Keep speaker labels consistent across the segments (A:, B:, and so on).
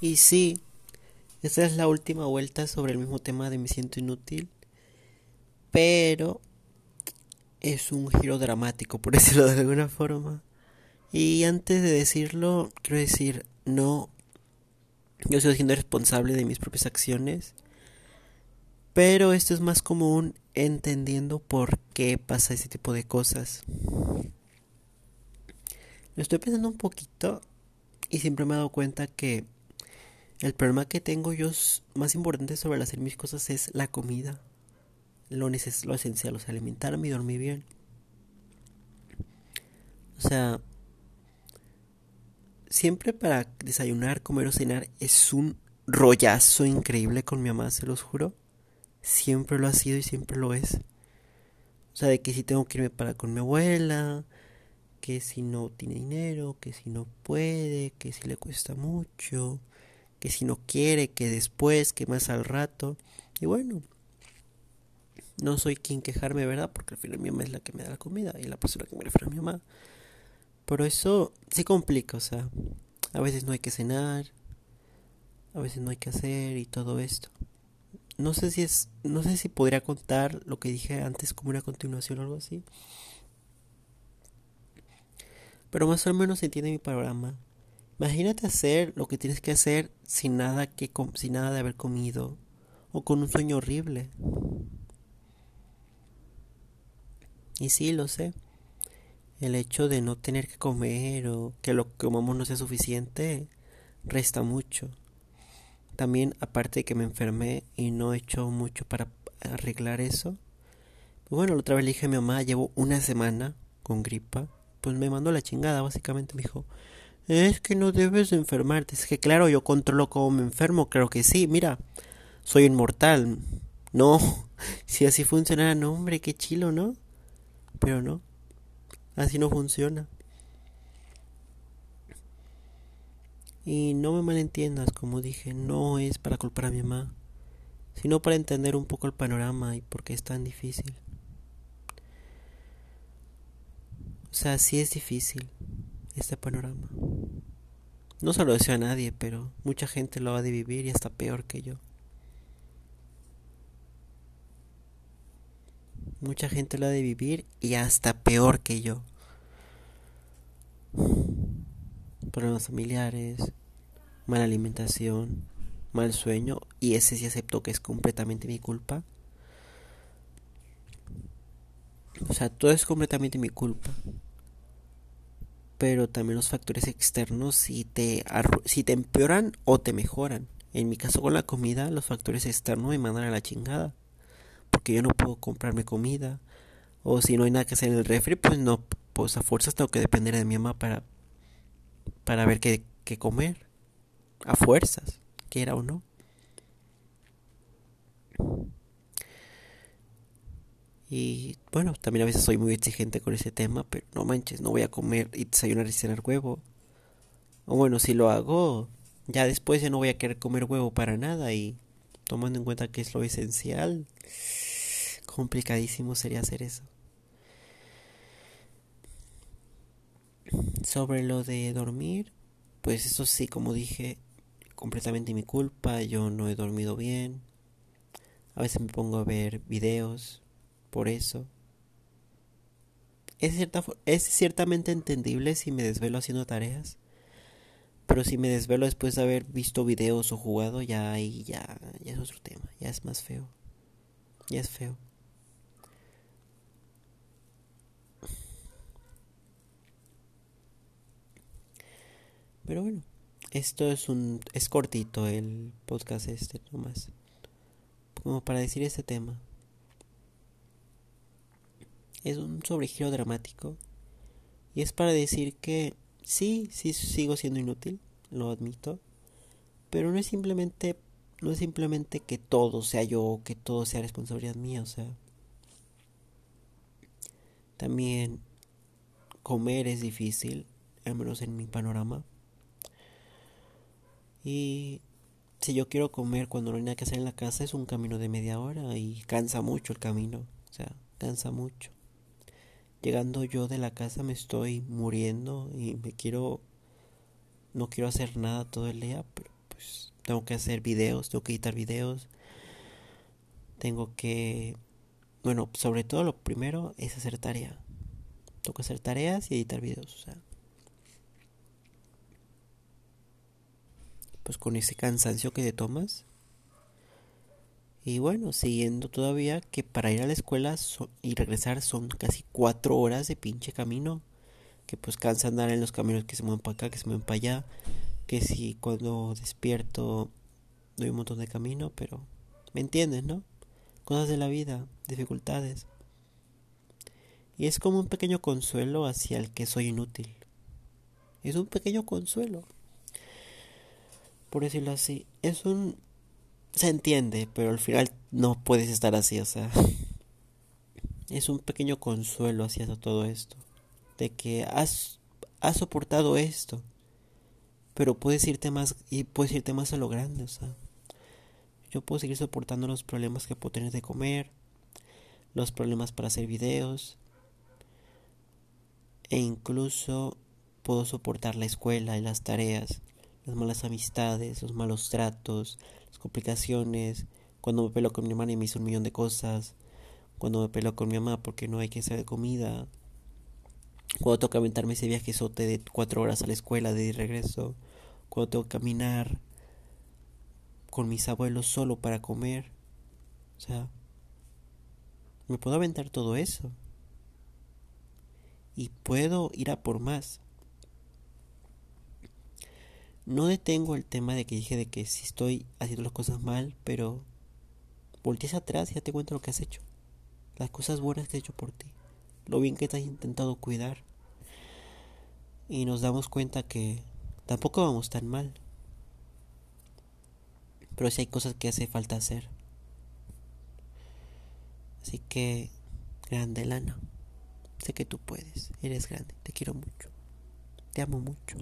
A: Y sí, esta es la última vuelta sobre el mismo tema de me siento inútil, pero es un giro dramático, por decirlo de alguna forma. Y antes de decirlo, quiero decir, no, yo estoy siendo responsable de mis propias acciones, pero esto es más común entendiendo por qué pasa ese tipo de cosas. Lo estoy pensando un poquito y siempre me he dado cuenta que el problema que tengo yo más importante sobre hacer mis cosas es la comida. Lo, neces lo esencial, o sea, alimentarme y dormir bien. O sea, siempre para desayunar, comer o cenar es un rollazo increíble con mi mamá, se los juro. Siempre lo ha sido y siempre lo es. O sea, de que si tengo que irme para con mi abuela, que si no tiene dinero, que si no puede, que si le cuesta mucho, que si no quiere, que después, que más al rato. Y bueno, no soy quien quejarme, ¿verdad? Porque al final mi mamá es la que me da la comida y la persona que me refiere a mi mamá. Pero eso se complica, o sea, a veces no hay que cenar, a veces no hay que hacer y todo esto. No sé si es, no sé si podría contar lo que dije antes como una continuación o algo así. Pero más o menos entiende mi panorama. Imagínate hacer lo que tienes que hacer sin nada que sin nada de haber comido o con un sueño horrible. Y sí, lo sé. El hecho de no tener que comer o que lo que comamos no sea suficiente resta mucho. También aparte de que me enfermé y no he hecho mucho para arreglar eso. Bueno, la otra vez le dije a mi mamá, llevo una semana con gripa. Pues me mandó la chingada, básicamente me dijo, es que no debes enfermarte. Es que claro, yo controlo cómo me enfermo, creo que sí. Mira, soy inmortal. No, si así funcionara, no, hombre, qué chilo, ¿no? Pero no, así no funciona. Y no me malentiendas, como dije, no es para culpar a mi mamá, sino para entender un poco el panorama y por qué es tan difícil. O sea, sí es difícil este panorama. No se lo deseo a nadie, pero mucha gente lo ha de vivir y hasta peor que yo. Mucha gente lo ha de vivir y hasta peor que yo. Problemas familiares, mala alimentación, mal sueño, y ese sí acepto que es completamente mi culpa. O sea, todo es completamente mi culpa pero también los factores externos si te, si te empeoran o te mejoran. En mi caso con la comida, los factores externos me mandan a la chingada. Porque yo no puedo comprarme comida. O si no hay nada que hacer en el refri, pues no, pues a fuerzas tengo que depender de mi mamá para, para ver qué, qué comer. A fuerzas, quiera o no. Y bueno, también a veces soy muy exigente con ese tema, pero no manches, no voy a comer y desayunar y cenar huevo. O bueno, si lo hago, ya después ya no voy a querer comer huevo para nada y tomando en cuenta que es lo esencial, complicadísimo sería hacer eso. Sobre lo de dormir, pues eso sí, como dije, completamente mi culpa, yo no he dormido bien. A veces me pongo a ver videos por eso. Es, cierta, es ciertamente entendible si me desvelo haciendo tareas. Pero si me desvelo después de haber visto videos o jugado, ya ahí ya, ya es otro tema. Ya es más feo. Ya es feo. Pero bueno, esto es un es cortito el podcast este nomás. Como para decir este tema es un sobregiro dramático. Y es para decir que sí, sí sigo siendo inútil, lo admito. Pero no es simplemente, no es simplemente que todo sea yo, que todo sea responsabilidad mía, o sea. También comer es difícil, al menos en mi panorama. Y si yo quiero comer cuando no hay nada que hacer en la casa es un camino de media hora y cansa mucho el camino, o sea, cansa mucho. Llegando yo de la casa me estoy muriendo y me quiero no quiero hacer nada todo el día, pero pues tengo que hacer videos, tengo que editar videos, tengo que, bueno, sobre todo lo primero es hacer tarea. Tengo que hacer tareas y editar videos, o sea. Pues con ese cansancio que te tomas. Y bueno, siguiendo todavía que para ir a la escuela y regresar son casi cuatro horas de pinche camino. Que pues cansa andar en los caminos que se mueven para acá, que se mueven para allá. Que si cuando despierto doy un montón de camino, pero me entiendes, ¿no? Cosas de la vida, dificultades. Y es como un pequeño consuelo hacia el que soy inútil. Es un pequeño consuelo. Por decirlo así. Es un... Se entiende, pero al final no puedes estar así, o sea... Es un pequeño consuelo hacia todo esto. De que has, has soportado esto. Pero puedes irte más... Y puedes irte más a lo grande, o sea... Yo puedo seguir soportando los problemas que puedo tener de comer, los problemas para hacer videos, e incluso puedo soportar la escuela y las tareas, las malas amistades, los malos tratos, las complicaciones, cuando me pelo con mi hermana y me hizo un millón de cosas, cuando me pelo con mi mamá porque no hay que hacer comida, cuando tengo que aventarme ese viajezote de cuatro horas a la escuela de regreso, cuando tengo que caminar con mis abuelos solo para comer. O sea, me puedo aventar todo eso. Y puedo ir a por más. No detengo el tema de que dije de que si estoy haciendo las cosas mal, pero volteas atrás y ya te cuento lo que has hecho. Las cosas buenas que he hecho por ti. Lo bien que te has intentado cuidar. Y nos damos cuenta que tampoco vamos tan mal pero sí hay cosas que hace falta hacer. Así que, grande Lana, sé que tú puedes, eres grande, te quiero mucho, te amo mucho.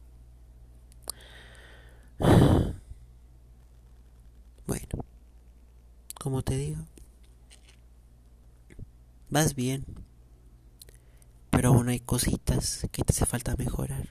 A: Bueno, como te digo, vas bien, pero aún hay cositas que te hace falta mejorar.